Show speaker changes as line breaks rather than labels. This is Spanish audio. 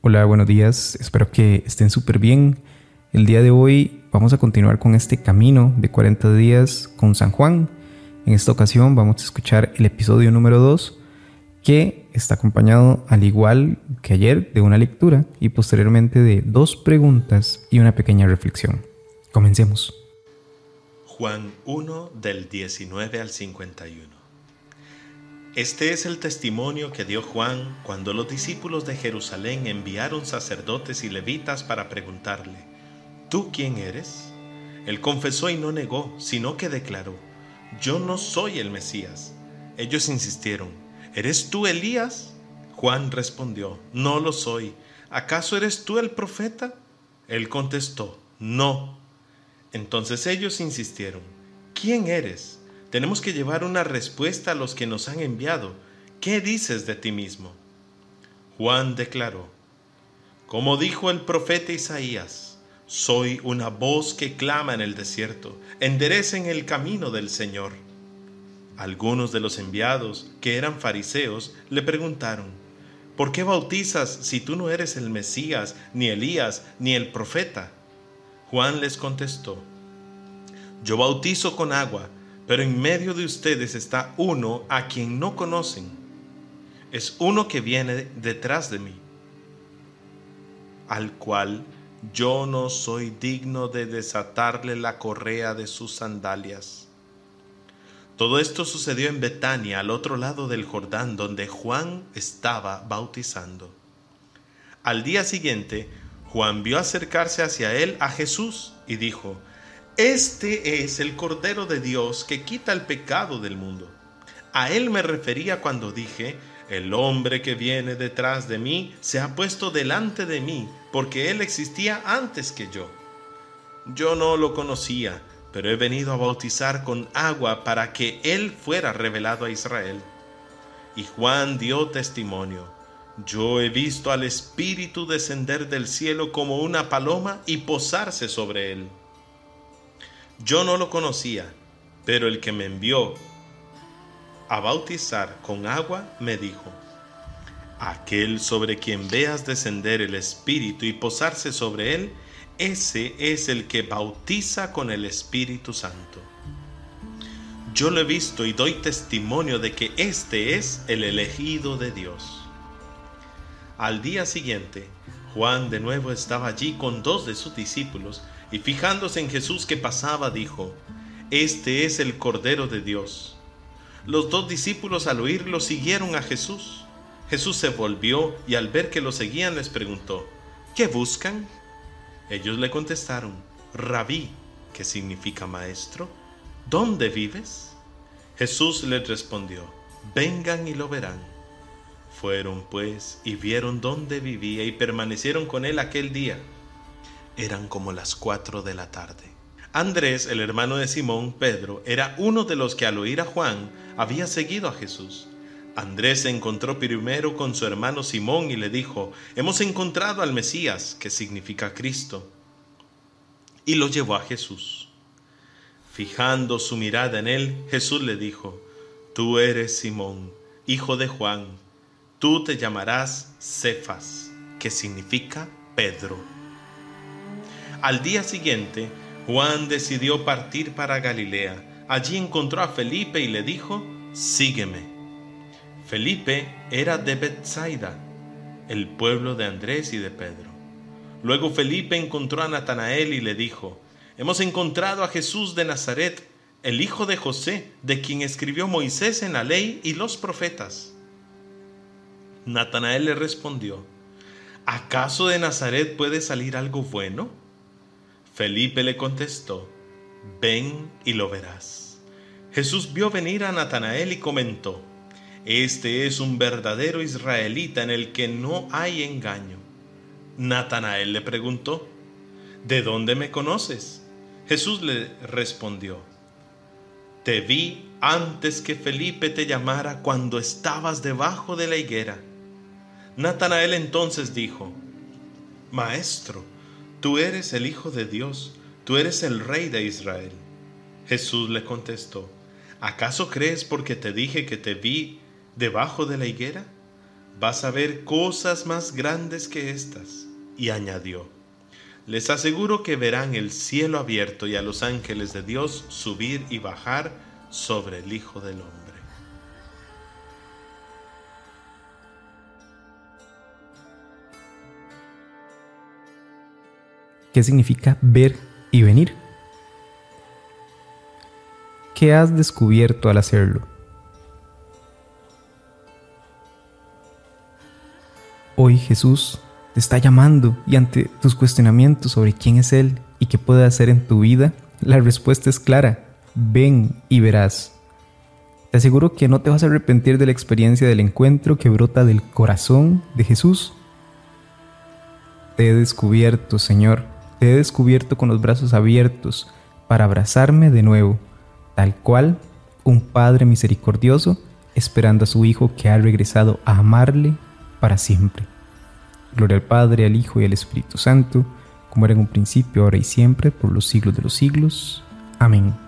Hola, buenos días. Espero que estén súper bien. El día de hoy vamos a continuar con este camino de 40 días con San Juan. En esta ocasión vamos a escuchar el episodio número 2 que está acompañado al igual que ayer de una lectura y posteriormente de dos preguntas y una pequeña reflexión. Comencemos.
Juan 1 del 19 al 51. Este es el testimonio que dio Juan cuando los discípulos de Jerusalén enviaron sacerdotes y levitas para preguntarle, ¿tú quién eres? Él confesó y no negó, sino que declaró, yo no soy el Mesías. Ellos insistieron, ¿eres tú Elías? Juan respondió, no lo soy. ¿Acaso eres tú el profeta? Él contestó, no. Entonces ellos insistieron, ¿quién eres? Tenemos que llevar una respuesta a los que nos han enviado. ¿Qué dices de ti mismo? Juan declaró, como dijo el profeta Isaías, soy una voz que clama en el desierto, enderecen el camino del Señor. Algunos de los enviados, que eran fariseos, le preguntaron, ¿por qué bautizas si tú no eres el Mesías, ni Elías, ni el profeta? Juan les contestó, yo bautizo con agua, pero en medio de ustedes está uno a quien no conocen. Es uno que viene detrás de mí, al cual yo no soy digno de desatarle la correa de sus sandalias. Todo esto sucedió en Betania, al otro lado del Jordán, donde Juan estaba bautizando. Al día siguiente, Juan vio acercarse hacia él a Jesús y dijo, este es el Cordero de Dios que quita el pecado del mundo. A él me refería cuando dije, el hombre que viene detrás de mí se ha puesto delante de mí, porque él existía antes que yo. Yo no lo conocía, pero he venido a bautizar con agua para que él fuera revelado a Israel. Y Juan dio testimonio. Yo he visto al Espíritu descender del cielo como una paloma y posarse sobre él. Yo no lo conocía, pero el que me envió a bautizar con agua me dijo, aquel sobre quien veas descender el Espíritu y posarse sobre él, ese es el que bautiza con el Espíritu Santo. Yo lo he visto y doy testimonio de que este es el elegido de Dios. Al día siguiente, Juan de nuevo estaba allí con dos de sus discípulos y fijándose en Jesús que pasaba, dijo, Este es el Cordero de Dios. Los dos discípulos al oírlo siguieron a Jesús. Jesús se volvió y al ver que lo seguían les preguntó, ¿qué buscan? Ellos le contestaron, Rabí, que significa maestro, ¿dónde vives? Jesús les respondió, vengan y lo verán. Fueron pues y vieron dónde vivía y permanecieron con él aquel día. Eran como las cuatro de la tarde. Andrés, el hermano de Simón, Pedro, era uno de los que al oír a Juan había seguido a Jesús. Andrés se encontró primero con su hermano Simón y le dijo, Hemos encontrado al Mesías, que significa Cristo. Y lo llevó a Jesús. Fijando su mirada en él, Jesús le dijo, Tú eres Simón, hijo de Juan, tú te llamarás Cefas, que significa Pedro. Al día siguiente, Juan decidió partir para Galilea. Allí encontró a Felipe y le dijo, Sígueme. Felipe era de Bethsaida, el pueblo de Andrés y de Pedro. Luego Felipe encontró a Natanael y le dijo, Hemos encontrado a Jesús de Nazaret, el hijo de José, de quien escribió Moisés en la ley y los profetas. Natanael le respondió, ¿acaso de Nazaret puede salir algo bueno? Felipe le contestó, ven y lo verás. Jesús vio venir a Natanael y comentó, este es un verdadero israelita en el que no hay engaño. Natanael le preguntó, ¿de dónde me conoces? Jesús le respondió, te vi antes que Felipe te llamara cuando estabas debajo de la higuera. Natanael entonces dijo, Maestro, Tú eres el Hijo de Dios, tú eres el Rey de Israel. Jesús le contestó, ¿acaso crees porque te dije que te vi debajo de la higuera? vas a ver cosas más grandes que estas. Y añadió, les aseguro que verán el cielo abierto y a los ángeles de Dios subir y bajar sobre el Hijo del Hombre.
¿Qué significa ver y venir? ¿Qué has descubierto al hacerlo? Hoy Jesús te está llamando y ante tus cuestionamientos sobre quién es Él y qué puede hacer en tu vida, la respuesta es clara. Ven y verás. Te aseguro que no te vas a arrepentir de la experiencia del encuentro que brota del corazón de Jesús. Te he descubierto, Señor, te he descubierto con los brazos abiertos para abrazarme de nuevo, tal cual un Padre misericordioso esperando a su Hijo que ha regresado a amarle para siempre. Gloria al Padre, al Hijo y al Espíritu Santo, como era en un principio, ahora y siempre, por los siglos de los siglos. Amén.